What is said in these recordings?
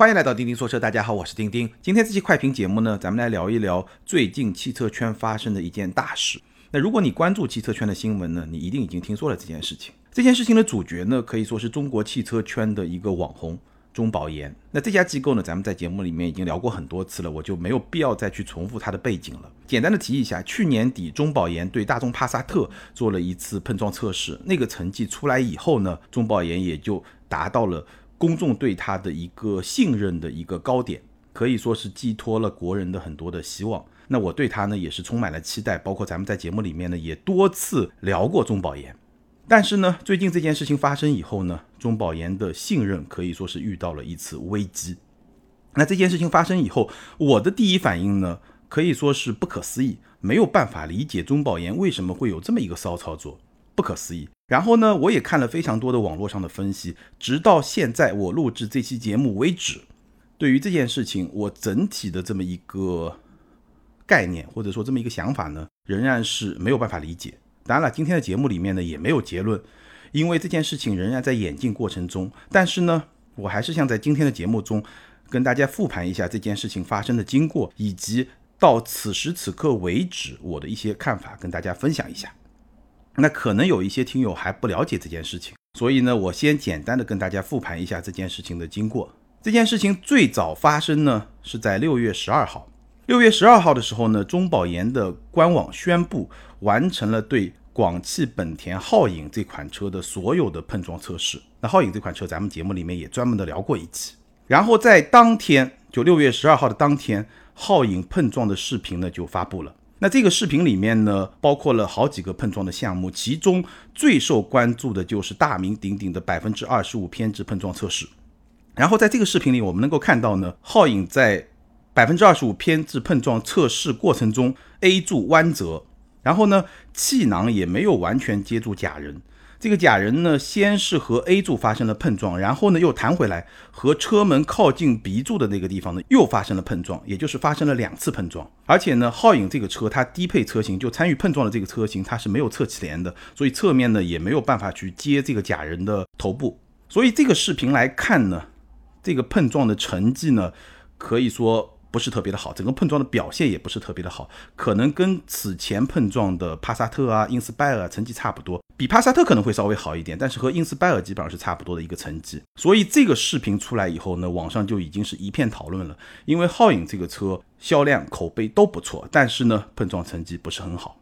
欢迎来到钉钉说车，大家好，我是钉钉。今天这期快评节目呢，咱们来聊一聊最近汽车圈发生的一件大事。那如果你关注汽车圈的新闻呢，你一定已经听说了这件事情。这件事情的主角呢，可以说是中国汽车圈的一个网红中保研。那这家机构呢，咱们在节目里面已经聊过很多次了，我就没有必要再去重复它的背景了。简单的提一下，去年底中保研对大众帕萨特做了一次碰撞测试，那个成绩出来以后呢，中保研也就达到了。公众对他的一个信任的一个高点，可以说是寄托了国人的很多的希望。那我对他呢也是充满了期待，包括咱们在节目里面呢也多次聊过中保研。但是呢，最近这件事情发生以后呢，中保研的信任可以说是遇到了一次危机。那这件事情发生以后，我的第一反应呢可以说是不可思议，没有办法理解中保研为什么会有这么一个骚操作，不可思议。然后呢，我也看了非常多的网络上的分析，直到现在我录制这期节目为止，对于这件事情，我整体的这么一个概念或者说这么一个想法呢，仍然是没有办法理解。当然了，今天的节目里面呢也没有结论，因为这件事情仍然在演进过程中。但是呢，我还是想在今天的节目中跟大家复盘一下这件事情发生的经过，以及到此时此刻为止我的一些看法，跟大家分享一下。那可能有一些听友还不了解这件事情，所以呢，我先简单的跟大家复盘一下这件事情的经过。这件事情最早发生呢，是在六月十二号。六月十二号的时候呢，中保研的官网宣布完成了对广汽本田皓影这款车的所有的碰撞测试。那皓影这款车，咱们节目里面也专门的聊过一期。然后在当天，就六月十二号的当天，皓影碰撞的视频呢就发布了。那这个视频里面呢，包括了好几个碰撞的项目，其中最受关注的就是大名鼎鼎的百分之二十五偏置碰撞测试。然后在这个视频里，我们能够看到呢，皓影在百分之二十五偏置碰撞测试过程中，A 柱弯折，然后呢，气囊也没有完全接住假人。这个假人呢，先是和 A 柱发生了碰撞，然后呢又弹回来，和车门靠近 B 柱的那个地方呢又发生了碰撞，也就是发生了两次碰撞。而且呢，皓影这个车它低配车型就参与碰撞的这个车型，它是没有侧气帘的，所以侧面呢也没有办法去接这个假人的头部。所以这个视频来看呢，这个碰撞的成绩呢，可以说。不是特别的好，整个碰撞的表现也不是特别的好，可能跟此前碰撞的帕萨特啊、英斯拜尔成绩差不多，比帕萨特可能会稍微好一点，但是和英斯拜尔基本上是差不多的一个成绩。所以这个视频出来以后呢，网上就已经是一片讨论了，因为皓影这个车销量、口碑都不错，但是呢，碰撞成绩不是很好。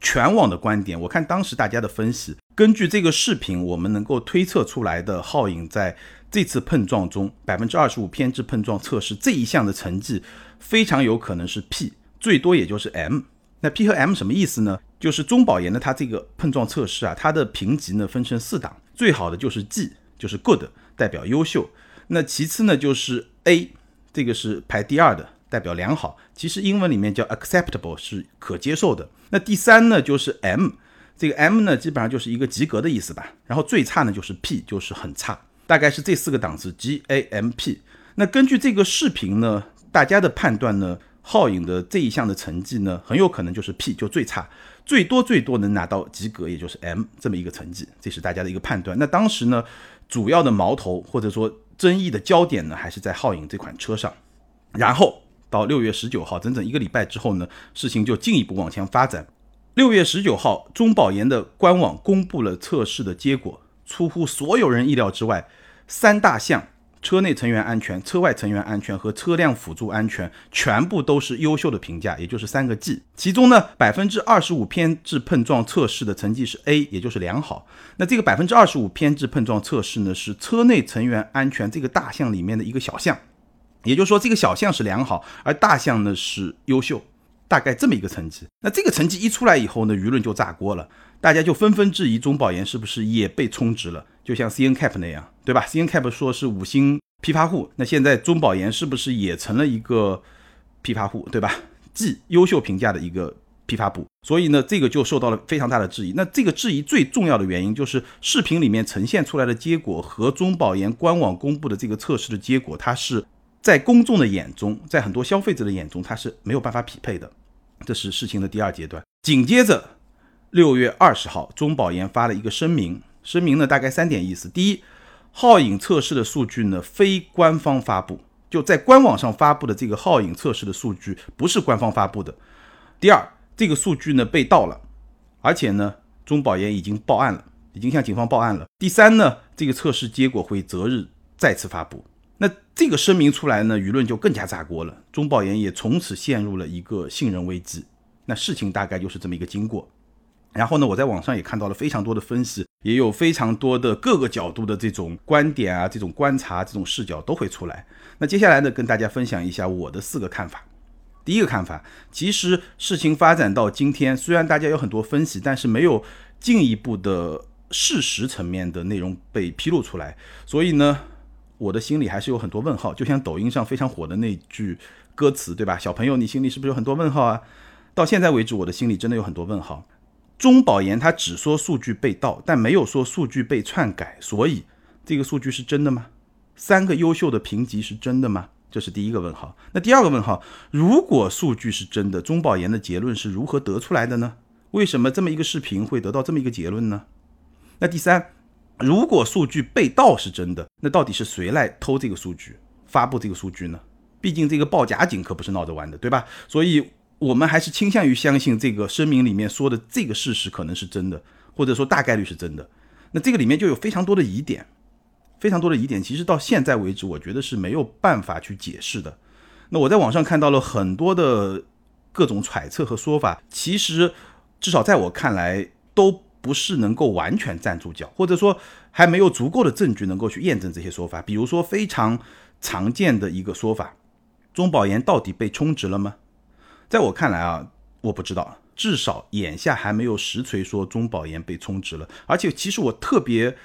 全网的观点，我看当时大家的分析，根据这个视频，我们能够推测出来的皓影在。这次碰撞中，百分之二十五偏置碰撞测试这一项的成绩非常有可能是 P，最多也就是 M。那 P 和 M 什么意思呢？就是中保研的它这个碰撞测试啊，它的评级呢分成四档，最好的就是 G，就是 Good，代表优秀。那其次呢就是 A，这个是排第二的，代表良好。其实英文里面叫 Acceptable，是可接受的。那第三呢就是 M，这个 M 呢基本上就是一个及格的意思吧。然后最差呢就是 P，就是很差。大概是这四个档次 G A M P。那根据这个视频呢，大家的判断呢，皓影的这一项的成绩呢，很有可能就是 P，就最差，最多最多能拿到及格，也就是 M 这么一个成绩，这是大家的一个判断。那当时呢，主要的矛头或者说争议的焦点呢，还是在皓影这款车上。然后到六月十九号，整整一个礼拜之后呢，事情就进一步往前发展。六月十九号，中保研的官网公布了测试的结果。出乎所有人意料之外，三大项：车内成员安全、车外成员安全和车辆辅助安全，全部都是优秀的评价，也就是三个 G。其中呢，百分之二十五偏置碰撞测试的成绩是 A，也就是良好。那这个百分之二十五偏置碰撞测试呢，是车内成员安全这个大项里面的一个小项，也就是说这个小项是良好，而大项呢是优秀。大概这么一个成绩，那这个成绩一出来以后呢，舆论就炸锅了，大家就纷纷质疑中保研是不是也被充值了，就像 C N Cap 那样，对吧？C N Cap 说是五星批发户，那现在中保研是不是也成了一个批发户，对吧？既优秀评价的一个批发部，所以呢，这个就受到了非常大的质疑。那这个质疑最重要的原因就是视频里面呈现出来的结果和中保研官网公布的这个测试的结果，它是。在公众的眼中，在很多消费者的眼中，它是没有办法匹配的，这是事情的第二阶段。紧接着，六月二十号，中保研发了一个声明，声明呢大概三点意思：第一，皓影测试的数据呢非官方发布，就在官网上发布的这个皓影测试的数据不是官方发布的。第二，这个数据呢被盗了，而且呢中保研已经报案了，已经向警方报案了。第三呢，这个测试结果会择日再次发布。那这个声明出来呢，舆论就更加炸锅了，中保研也从此陷入了一个信任危机。那事情大概就是这么一个经过。然后呢，我在网上也看到了非常多的分析，也有非常多的各个角度的这种观点啊，这种观察、这种视角都会出来。那接下来呢，跟大家分享一下我的四个看法。第一个看法，其实事情发展到今天，虽然大家有很多分析，但是没有进一步的事实层面的内容被披露出来，所以呢，我的心里还是有很多问号。就像抖音上非常火的那句歌词，对吧？小朋友，你心里是不是有很多问号啊？到现在为止，我的心里真的有很多问号。中保研他只说数据被盗，但没有说数据被篡改，所以这个数据是真的吗？三个优秀的评级是真的吗？这是第一个问号。那第二个问号，如果数据是真的，中保研的结论是如何得出来的呢？为什么这么一个视频会得到这么一个结论呢？那第三，如果数据被盗是真的，那到底是谁来偷这个数据，发布这个数据呢？毕竟这个报假警可不是闹着玩的，对吧？所以。我们还是倾向于相信这个声明里面说的这个事实可能是真的，或者说大概率是真的。那这个里面就有非常多的疑点，非常多的疑点，其实到现在为止，我觉得是没有办法去解释的。那我在网上看到了很多的各种揣测和说法，其实至少在我看来都不是能够完全站住脚，或者说还没有足够的证据能够去验证这些说法。比如说非常常见的一个说法，中保研到底被充值了吗？在我看来啊，我不知道，至少眼下还没有实锤说中保研被充值了。而且，其实我特别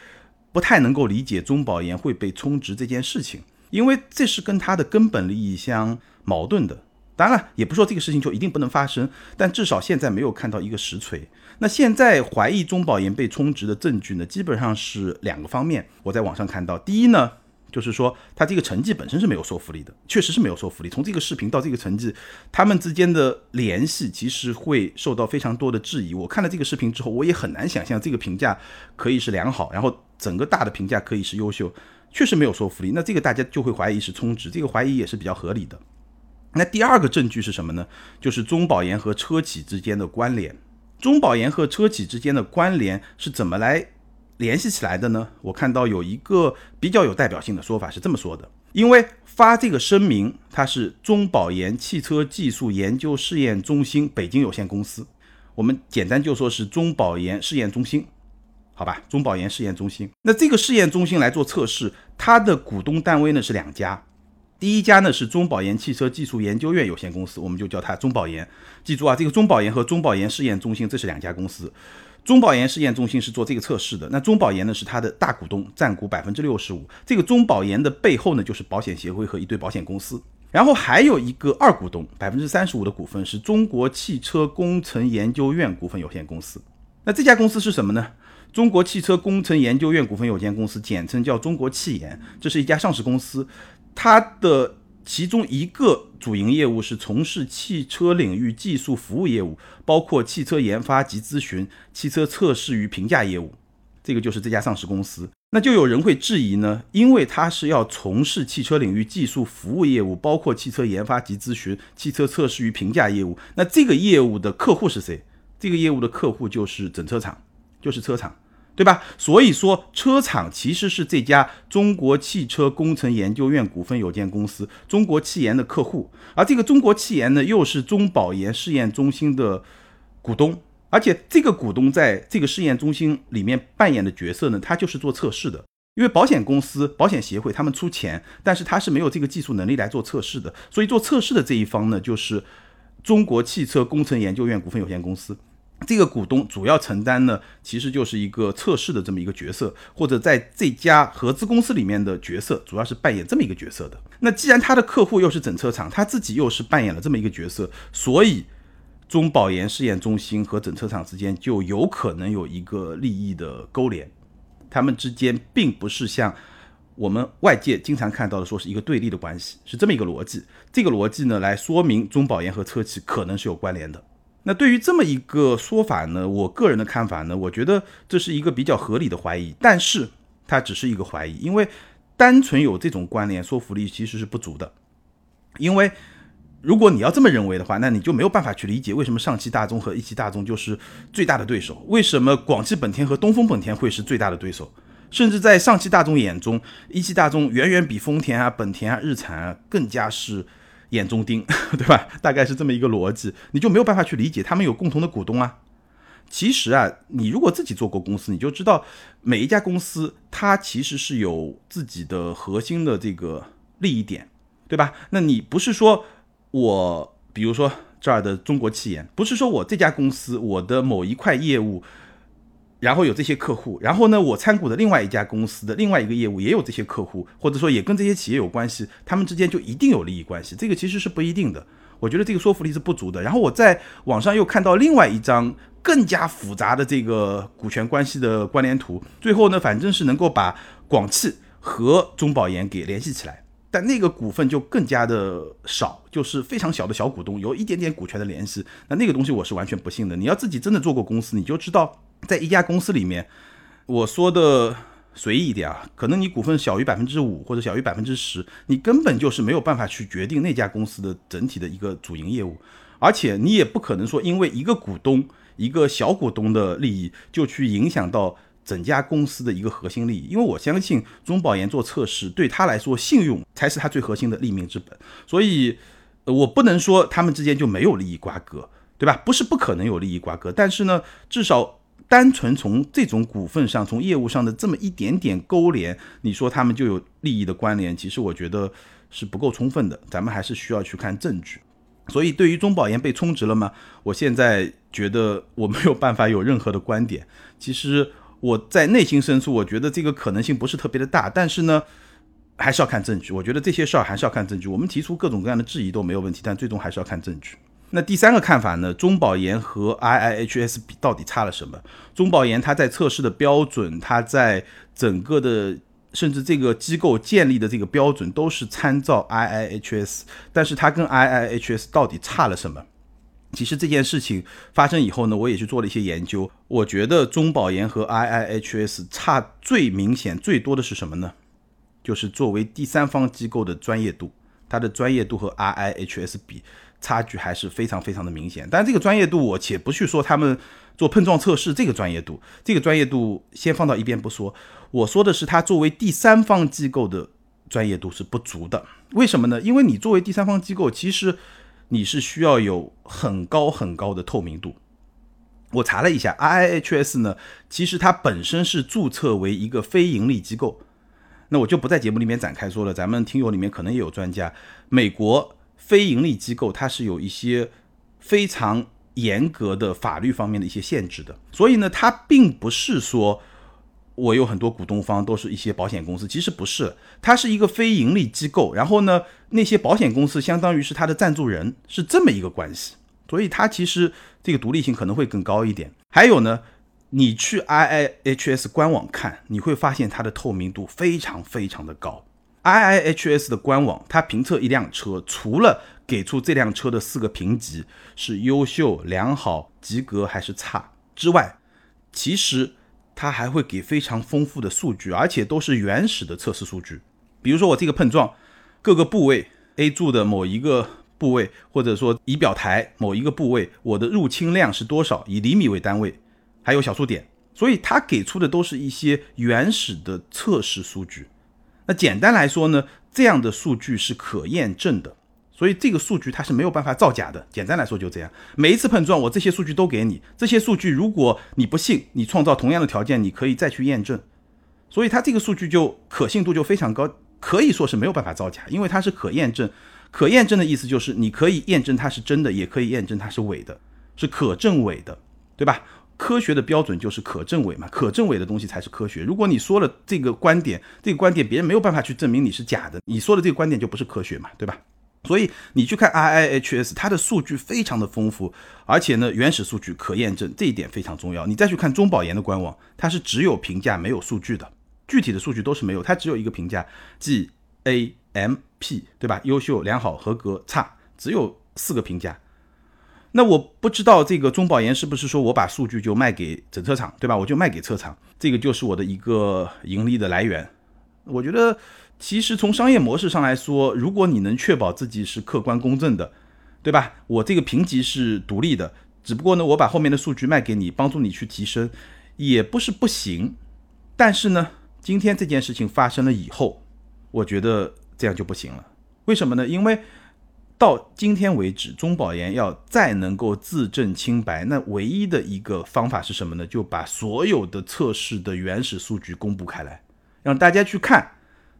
不太能够理解中保研会被充值这件事情，因为这是跟他的根本利益相矛盾的。当然了，也不说这个事情就一定不能发生，但至少现在没有看到一个实锤。那现在怀疑中保研被充值的证据呢，基本上是两个方面。我在网上看到，第一呢。就是说，他这个成绩本身是没有说服力的，确实是没有说服力。从这个视频到这个成绩，他们之间的联系其实会受到非常多的质疑。我看了这个视频之后，我也很难想象这个评价可以是良好，然后整个大的评价可以是优秀，确实没有说服力。那这个大家就会怀疑是充值，这个怀疑也是比较合理的。那第二个证据是什么呢？就是中保研和车企之间的关联。中保研和车企之间的关联是怎么来？联系起来的呢？我看到有一个比较有代表性的说法是这么说的：，因为发这个声明，它是中保研汽车技术研究试验中心北京有限公司，我们简单就说是中保研试验中心，好吧？中保研试验中心。那这个试验中心来做测试，它的股东单位呢是两家，第一家呢是中保研汽车技术研究院有限公司，我们就叫它中保研。记住啊，这个中保研和中保研试验中心这是两家公司。中保研试验中心是做这个测试的，那中保研呢是它的大股东，占股百分之六十五。这个中保研的背后呢就是保险协会和一堆保险公司，然后还有一个二股东，百分之三十五的股份是中国汽车工程研究院股份有限公司。那这家公司是什么呢？中国汽车工程研究院股份有限公司，简称叫中国汽研，这是一家上市公司，它的。其中一个主营业务是从事汽车领域技术服务业务，包括汽车研发及咨询、汽车测试与评价业务。这个就是这家上市公司。那就有人会质疑呢，因为它是要从事汽车领域技术服务业务，包括汽车研发及咨询、汽车测试与评价业务。那这个业务的客户是谁？这个业务的客户就是整车厂，就是车厂。对吧？所以说，车厂其实是这家中国汽车工程研究院股份有限公司中国汽研的客户，而这个中国汽研呢，又是中保研试验中心的股东，而且这个股东在这个试验中心里面扮演的角色呢，他就是做测试的。因为保险公司、保险协会他们出钱，但是他是没有这个技术能力来做测试的，所以做测试的这一方呢，就是中国汽车工程研究院股份有限公司。这个股东主要承担呢，其实就是一个测试的这么一个角色，或者在这家合资公司里面的角色，主要是扮演这么一个角色的。那既然他的客户又是整车厂，他自己又是扮演了这么一个角色，所以中保研试验中心和整车厂之间就有可能有一个利益的勾连，他们之间并不是像我们外界经常看到的说是一个对立的关系，是这么一个逻辑。这个逻辑呢，来说明中保研和车企可能是有关联的。那对于这么一个说法呢，我个人的看法呢，我觉得这是一个比较合理的怀疑。但是，它只是一个怀疑，因为单纯有这种关联，说服力其实是不足的。因为如果你要这么认为的话，那你就没有办法去理解为什么上汽大众和一汽大众就是最大的对手，为什么广汽本田和东风本田会是最大的对手，甚至在上汽大众眼中，一汽大众远远比丰田啊、本田啊、日产啊更加是眼中钉，对吧？大概是这么一个逻辑，你就没有办法去理解他们有共同的股东啊。其实啊，你如果自己做过公司，你就知道每一家公司它其实是有自己的核心的这个利益点，对吧？那你不是说我，比如说这儿的中国汽研，不是说我这家公司我的某一块业务，然后有这些客户，然后呢，我参股的另外一家公司的另外一个业务也有这些客户，或者说也跟这些企业有关系，他们之间就一定有利益关系？这个其实是不一定的。我觉得这个说服力是不足的。然后我在网上又看到另外一张。更加复杂的这个股权关系的关联图，最后呢，反正是能够把广汽和中保研给联系起来，但那个股份就更加的少，就是非常小的小股东有一点点股权的联系，那那个东西我是完全不信的。你要自己真的做过公司，你就知道，在一家公司里面，我说的随意一点啊，可能你股份小于百分之五或者小于百分之十，你根本就是没有办法去决定那家公司的整体的一个主营业务，而且你也不可能说因为一个股东。一个小股东的利益就去影响到整家公司的一个核心利益，因为我相信中保研做测试对他来说，信用才是他最核心的立命之本，所以我不能说他们之间就没有利益瓜葛，对吧？不是不可能有利益瓜葛，但是呢，至少单纯从这种股份上、从业务上的这么一点点勾连，你说他们就有利益的关联，其实我觉得是不够充分的，咱们还是需要去看证据。所以，对于中保研被充值了吗？我现在觉得我没有办法有任何的观点。其实我在内心深处，我觉得这个可能性不是特别的大。但是呢，还是要看证据。我觉得这些事儿还是要看证据。我们提出各种各样的质疑都没有问题，但最终还是要看证据。那第三个看法呢？中保研和 IIHS 比到底差了什么？中保研它在测试的标准，它在整个的。甚至这个机构建立的这个标准都是参照 IIHS，但是它跟 IIHS 到底差了什么？其实这件事情发生以后呢，我也去做了一些研究。我觉得中保研和 IIHS 差最明显、最多的是什么呢？就是作为第三方机构的专业度，它的专业度和 IIHS 比差距还是非常非常的明显。但这个专业度，我且不去说他们做碰撞测试这个专业度，这个专业度先放到一边不说。我说的是，它作为第三方机构的专业度是不足的。为什么呢？因为你作为第三方机构，其实你是需要有很高很高的透明度。我查了一下，IIHS 呢，其实它本身是注册为一个非盈利机构。那我就不在节目里面展开说了，咱们听友里面可能也有专家。美国非盈利机构它是有一些非常严格的法律方面的一些限制的，所以呢，它并不是说。我有很多股东方都是一些保险公司，其实不是，它是一个非盈利机构。然后呢，那些保险公司相当于是它的赞助人，是这么一个关系。所以它其实这个独立性可能会更高一点。还有呢，你去 IIHS 官网看，你会发现它的透明度非常非常的高。IIHS 的官网，它评测一辆车，除了给出这辆车的四个评级是优秀、良好、及格还是差之外，其实。它还会给非常丰富的数据，而且都是原始的测试数据。比如说我这个碰撞各个部位，A 柱的某一个部位，或者说仪表台某一个部位，我的入侵量是多少，以厘米为单位，还有小数点。所以它给出的都是一些原始的测试数据。那简单来说呢，这样的数据是可验证的。所以这个数据它是没有办法造假的。简单来说就这样，每一次碰撞我这些数据都给你，这些数据如果你不信，你创造同样的条件，你可以再去验证。所以它这个数据就可信度就非常高，可以说是没有办法造假，因为它是可验证。可验证的意思就是你可以验证它是真的，也可以验证它是伪的，是可证伪的，对吧？科学的标准就是可证伪嘛，可证伪的东西才是科学。如果你说了这个观点，这个观点别人没有办法去证明你是假的，你说的这个观点就不是科学嘛，对吧？所以你去看 IIHS，它的数据非常的丰富，而且呢，原始数据可验证，这一点非常重要。你再去看中保研的官网，它是只有评价没有数据的，具体的数据都是没有，它只有一个评价，G A M P，对吧？优秀、良好、合格、差，只有四个评价。那我不知道这个中保研是不是说我把数据就卖给整车厂，对吧？我就卖给车厂，这个就是我的一个盈利的来源。我觉得其实从商业模式上来说，如果你能确保自己是客观公正的，对吧？我这个评级是独立的，只不过呢，我把后面的数据卖给你，帮助你去提升，也不是不行。但是呢，今天这件事情发生了以后，我觉得这样就不行了。为什么呢？因为到今天为止，中保研要再能够自证清白，那唯一的一个方法是什么呢？就把所有的测试的原始数据公布开来，让大家去看，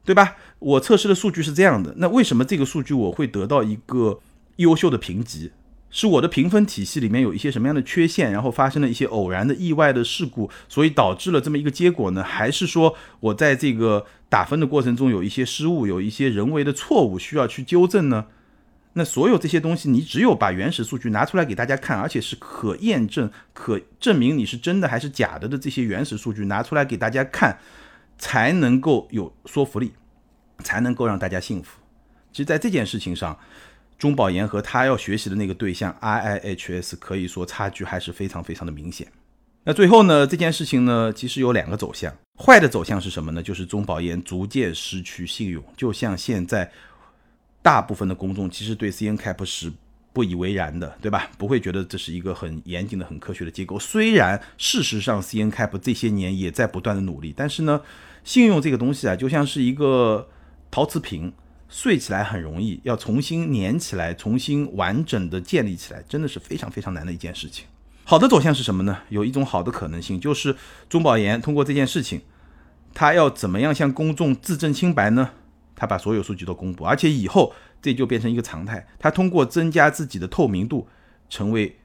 对吧？我测试的数据是这样的，那为什么这个数据我会得到一个优秀的评级？是我的评分体系里面有一些什么样的缺陷，然后发生了一些偶然的意外的事故，所以导致了这么一个结果呢？还是说我在这个打分的过程中有一些失误，有一些人为的错误需要去纠正呢？那所有这些东西，你只有把原始数据拿出来给大家看，而且是可验证、可证明你是真的还是假的的这些原始数据拿出来给大家看，才能够有说服力，才能够让大家信服。其实，在这件事情上，中保研和他要学习的那个对象 IIHS 可以说差距还是非常非常的明显。那最后呢，这件事情呢，其实有两个走向，坏的走向是什么呢？就是中保研逐渐失去信用，就像现在。大部分的公众其实对 CNCAP 是不以为然的，对吧？不会觉得这是一个很严谨的、很科学的机构。虽然事实上 CNCAP 这些年也在不断的努力，但是呢，信用这个东西啊，就像是一个陶瓷瓶，碎起来很容易，要重新粘起来、重新完整的建立起来，真的是非常非常难的一件事情。好的走向是什么呢？有一种好的可能性，就是中保研通过这件事情，他要怎么样向公众自证清白呢？他把所有数据都公布，而且以后这就变成一个常态。他通过增加自己的透明度，成为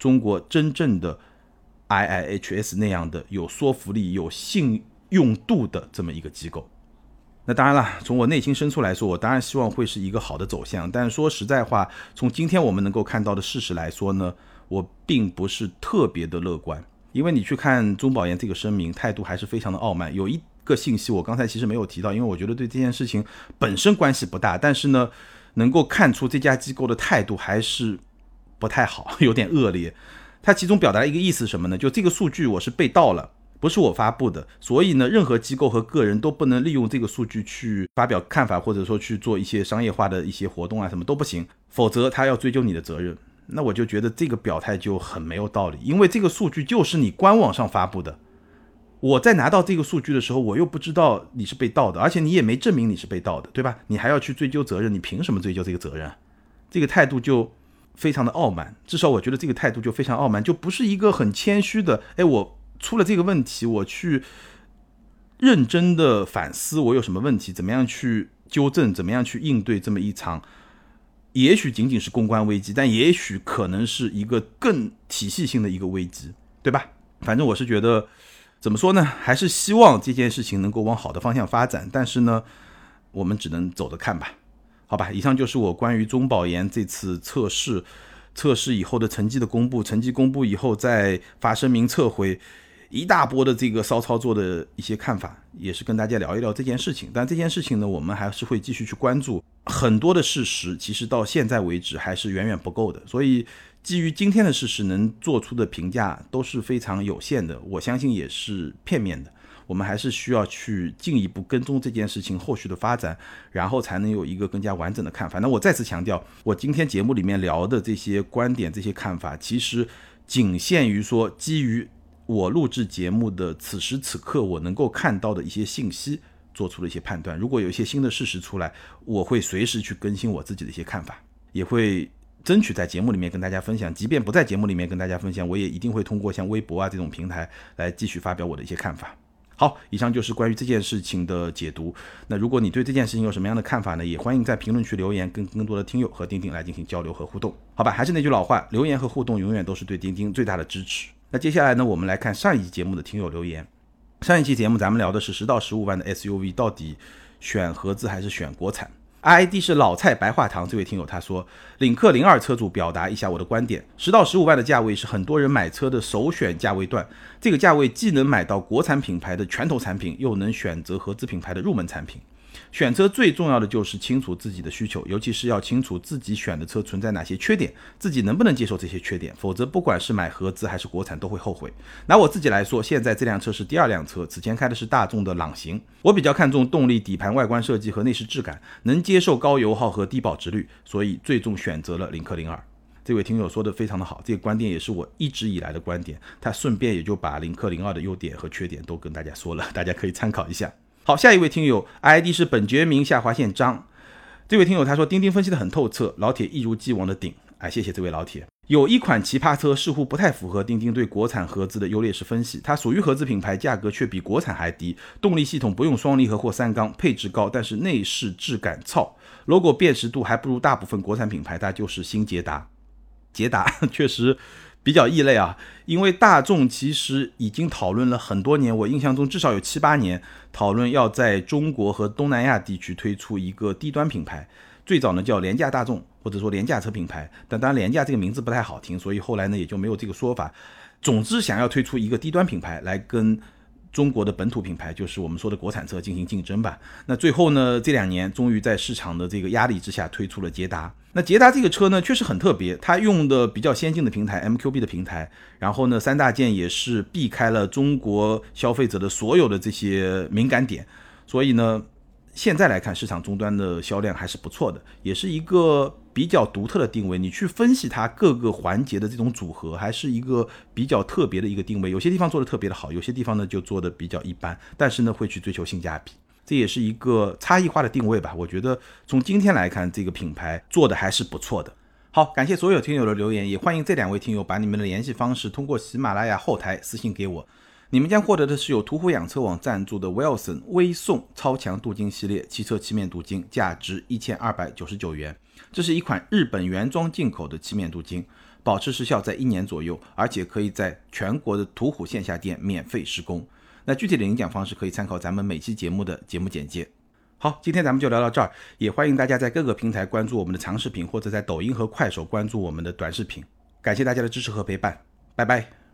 中国真正的 IIHS 那样的有说服力、有信用度的这么一个机构。那当然了，从我内心深处来说，我当然希望会是一个好的走向。但说实在话，从今天我们能够看到的事实来说呢，我并不是特别的乐观。因为你去看中保研这个声明，态度还是非常的傲慢，有一。个信息我刚才其实没有提到，因为我觉得对这件事情本身关系不大，但是呢，能够看出这家机构的态度还是不太好，有点恶劣。它其中表达一个意思什么呢？就这个数据我是被盗了，不是我发布的，所以呢，任何机构和个人都不能利用这个数据去发表看法，或者说去做一些商业化的一些活动啊，什么都不行，否则他要追究你的责任。那我就觉得这个表态就很没有道理，因为这个数据就是你官网上发布的。我在拿到这个数据的时候，我又不知道你是被盗的，而且你也没证明你是被盗的，对吧？你还要去追究责任，你凭什么追究这个责任？这个态度就非常的傲慢，至少我觉得这个态度就非常傲慢，就不是一个很谦虚的。哎，我出了这个问题，我去认真的反思我有什么问题，怎么样去纠正，怎么样去应对这么一场，也许仅仅是公关危机，但也许可能是一个更体系性的一个危机，对吧？反正我是觉得。怎么说呢？还是希望这件事情能够往好的方向发展，但是呢，我们只能走着看吧。好吧，以上就是我关于中保研这次测试测试以后的成绩的公布，成绩公布以后再发声明撤回，一大波的这个骚操作的一些看法，也是跟大家聊一聊这件事情。但这件事情呢，我们还是会继续去关注。很多的事实其实到现在为止还是远远不够的，所以。基于今天的事实，能做出的评价都是非常有限的，我相信也是片面的。我们还是需要去进一步跟踪这件事情后续的发展，然后才能有一个更加完整的看法。那我再次强调，我今天节目里面聊的这些观点、这些看法，其实仅限于说基于我录制节目的此时此刻我能够看到的一些信息做出了一些判断。如果有一些新的事实出来，我会随时去更新我自己的一些看法，也会。争取在节目里面跟大家分享，即便不在节目里面跟大家分享，我也一定会通过像微博啊这种平台来继续发表我的一些看法。好，以上就是关于这件事情的解读。那如果你对这件事情有什么样的看法呢？也欢迎在评论区留言，跟更多的听友和钉钉来进行交流和互动。好吧，还是那句老话，留言和互动永远都是对钉钉最大的支持。那接下来呢，我们来看上一期节目的听友留言。上一期节目咱们聊的是十到十五万的 SUV 到底选合资还是选国产？ID 是老蔡白话堂，这位听友他说，领克零二车主表达一下我的观点，十到十五万的价位是很多人买车的首选价位段，这个价位既能买到国产品牌的拳头产品，又能选择合资品牌的入门产品。选车最重要的就是清楚自己的需求，尤其是要清楚自己选的车存在哪些缺点，自己能不能接受这些缺点，否则不管是买合资还是国产都会后悔。拿我自己来说，现在这辆车是第二辆车，此前开的是大众的朗行，我比较看重动力、底盘、外观设计和内饰质感，能接受高油耗和低保值率，所以最终选择了领克零二。这位听友说的非常的好，这个观点也是我一直以来的观点。他顺便也就把领克零二的优点和缺点都跟大家说了，大家可以参考一下。好，下一位听友 ID 是本杰明下划线张，这位听友他说钉钉分析的很透彻，老铁一如既往的顶，哎，谢谢这位老铁。有一款奇葩车似乎不太符合钉钉对国产合资的优劣势分析，它属于合资品牌，价格却比国产还低，动力系统不用双离合或三缸，配置高，但是内饰质感糙，logo 辨识度还不如大部分国产品牌，它就是新捷达。捷达 确实比较异类啊，因为大众其实已经讨论了很多年，我印象中至少有七八年讨论要在中国和东南亚地区推出一个低端品牌，最早呢叫廉价大众或者说廉价车品牌，但当然廉价这个名字不太好听，所以后来呢也就没有这个说法。总之想要推出一个低端品牌来跟。中国的本土品牌就是我们说的国产车进行竞争吧。那最后呢，这两年终于在市场的这个压力之下推出了捷达。那捷达这个车呢，确实很特别，它用的比较先进的平台 MQB 的平台，然后呢，三大件也是避开了中国消费者的所有的这些敏感点，所以呢。现在来看，市场终端的销量还是不错的，也是一个比较独特的定位。你去分析它各个环节的这种组合，还是一个比较特别的一个定位。有些地方做的特别的好，有些地方呢就做的比较一般，但是呢会去追求性价比，这也是一个差异化的定位吧。我觉得从今天来看，这个品牌做的还是不错的。好，感谢所有听友的留言，也欢迎这两位听友把你们的联系方式通过喜马拉雅后台私信给我。你们将获得的是由途虎养车网赞助的 Wilson 微送超强镀金系列汽车漆面镀金，价值一千二百九十九元。这是一款日本原装进口的漆面镀金，保持时效在一年左右，而且可以在全国的途虎线下店免费施工。那具体的领奖方式可以参考咱们每期节目的节目简介。好，今天咱们就聊到这儿，也欢迎大家在各个平台关注我们的长视频，或者在抖音和快手关注我们的短视频。感谢大家的支持和陪伴，拜拜。